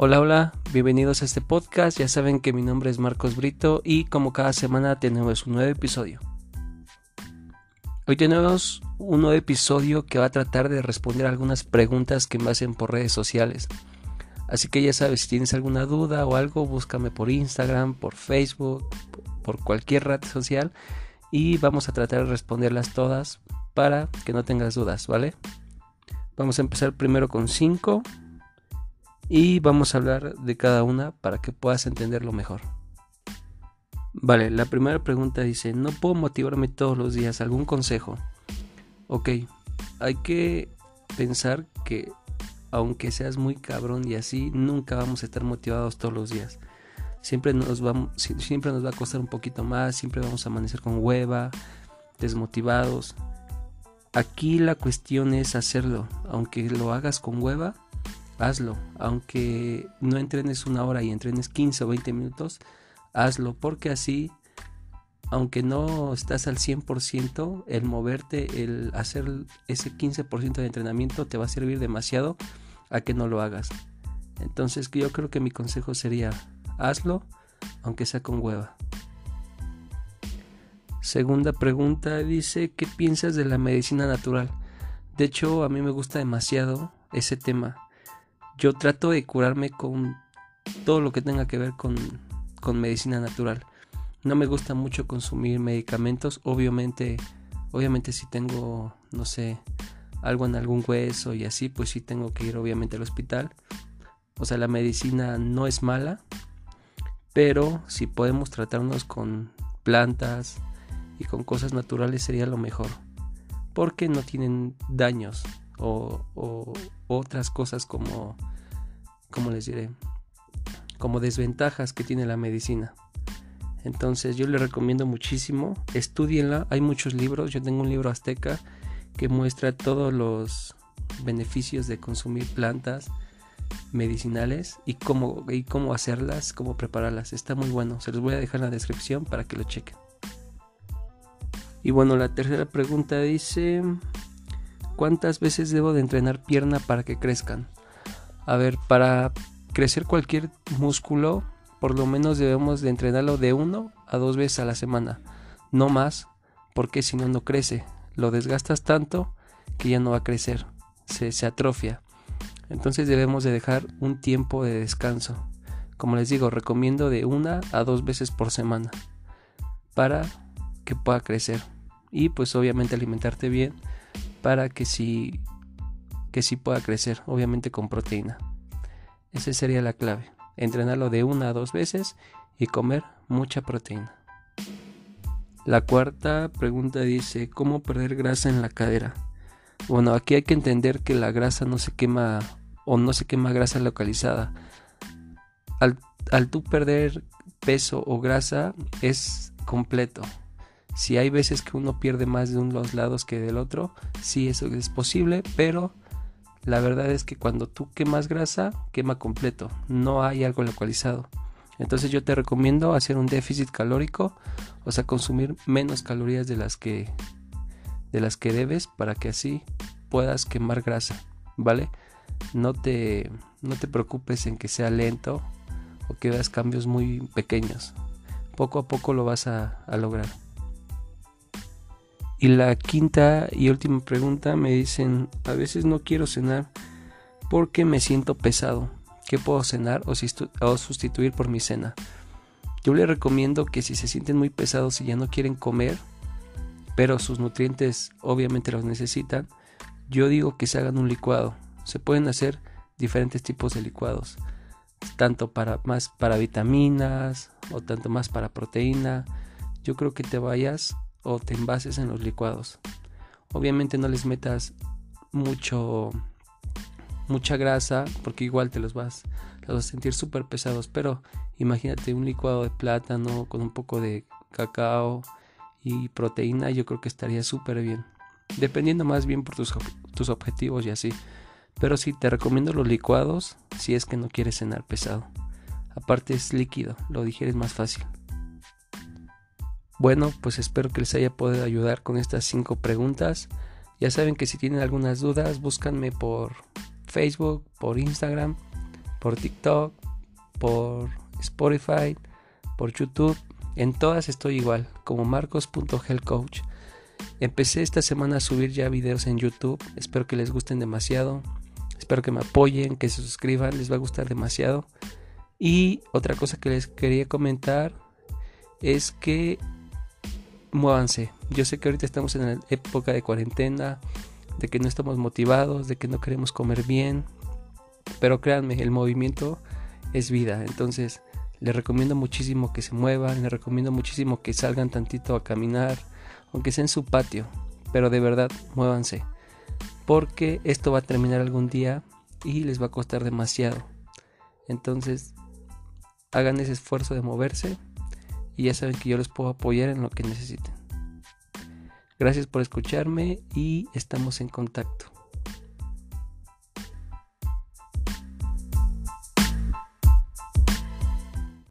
Hola, hola, bienvenidos a este podcast. Ya saben que mi nombre es Marcos Brito y como cada semana tenemos un nuevo episodio. Hoy tenemos un nuevo episodio que va a tratar de responder algunas preguntas que me hacen por redes sociales. Así que ya sabes, si tienes alguna duda o algo, búscame por Instagram, por Facebook, por cualquier red social y vamos a tratar de responderlas todas para que no tengas dudas, ¿vale? Vamos a empezar primero con 5 y vamos a hablar de cada una para que puedas entenderlo mejor. Vale, la primera pregunta dice, no puedo motivarme todos los días, ¿algún consejo? Ok, hay que pensar que aunque seas muy cabrón y así, nunca vamos a estar motivados todos los días. Siempre nos, siempre nos va a costar un poquito más, siempre vamos a amanecer con hueva, desmotivados. Aquí la cuestión es hacerlo, aunque lo hagas con hueva, hazlo. Aunque no entrenes una hora y entrenes 15 o 20 minutos, hazlo porque así, aunque no estás al 100%, el moverte, el hacer ese 15% de entrenamiento te va a servir demasiado a que no lo hagas. Entonces yo creo que mi consejo sería, hazlo, aunque sea con hueva. Segunda pregunta dice, ¿qué piensas de la medicina natural? De hecho, a mí me gusta demasiado ese tema yo trato de curarme con todo lo que tenga que ver con, medicina natural. No me gusta mucho consumir medicamentos, obviamente, obviamente si tengo, no sé, algo en algún hueso y así, pues sí tengo que ir obviamente al hospital. O sea, la medicina no es mala, pero si podemos tratarnos con plantas y con cosas naturales sería lo mejor, porque no tienen daños o, otras cosas como, como les diré, como desventajas que tiene la medicina. Entonces yo les recomiendo muchísimo, estudienla, hay muchos libros, yo tengo un libro azteca que muestra todos los beneficios de consumir plantas medicinales y cómo, y cómo hacerlas, cómo prepararlas. Está muy bueno, se los voy a dejar en la descripción para que lo chequen. Y bueno, la tercera pregunta dice, ¿Cuántas veces debo de entrenar pierna para que crezcan? A ver, para crecer cualquier músculo, por lo menos debemos de entrenarlo de uno a dos veces a la semana, no más, porque si no, no crece. Lo desgastas tanto que ya no va a crecer, se, se atrofia. Entonces debemos de dejar un tiempo de descanso. Como les digo, recomiendo de una a dos veces por semana para que pueda crecer. Y pues obviamente alimentarte bien para que sí, que sí pueda crecer, obviamente con proteína. Esa sería la clave, entrenarlo de una a dos veces y comer mucha proteína. La cuarta pregunta dice, ¿cómo perder grasa en la cadera? Bueno, aquí hay que entender que la grasa no se quema o no se quema grasa localizada. Al, al tú perder peso o grasa es completo, si hay veces que uno pierde más de unos lados que del otro, sí eso es posible, pero la verdad es que cuando tú quemas grasa, quema completo, no hay algo localizado. Entonces yo te recomiendo hacer un déficit calórico, o sea, consumir menos calorías de las que de las que debes para que así puedas quemar grasa, ¿vale? No te no te preocupes en que sea lento o que veas cambios muy pequeños. Poco a poco lo vas a, a lograr. Y la quinta y última pregunta me dicen, a veces no quiero cenar porque me siento pesado. ¿Qué puedo cenar o, sustituir por mi cena? Yo les recomiendo que si se sienten muy pesados y ya no quieren comer, pero sus nutrientes obviamente los necesitan, yo digo que se hagan un licuado. Se pueden hacer diferentes tipos de licuados, tanto para más para vitaminas o tanto más para proteína. Yo creo que te vayas o te envases en los licuados. Obviamente no les metas mucho mucha grasa porque igual te los vas, los vas a sentir súper pesados, pero imagínate un licuado de plátano con un poco de cacao y proteína, yo creo que estaría súper bien. Dependiendo más bien por tus, tus objetivos y así. Pero sí, te recomiendo los licuados si es que no quieres cenar pesado. Aparte es líquido, lo digieres más fácil. Bueno, pues espero que les haya podido ayudar con estas cinco preguntas. Ya saben que si tienen algunas dudas, búscanme por Facebook, por Instagram por TikTok, por Spotify, por YouTube. En todas estoy igual, como marcos.healthcoach. Empecé esta semana a subir ya videos en YouTube. Espero que les gusten demasiado. Espero que me apoyen, que se suscriban, les va a gustar demasiado. Y otra cosa que les quería comentar es que muévanse. Yo sé que ahorita estamos en la época de cuarentena, de que no estamos motivados, de que no queremos comer bien, pero créanme, el movimiento es vida. Entonces, les recomiendo muchísimo que se muevan, les recomiendo muchísimo que salgan tantito a caminar, aunque sea en su patio, pero de verdad, muévanse, porque esto va a terminar algún día y les va a costar demasiado. Entonces, hagan ese esfuerzo de moverse y ya saben que yo les puedo apoyar en lo que necesiten. Gracias por escucharme y estamos en contacto.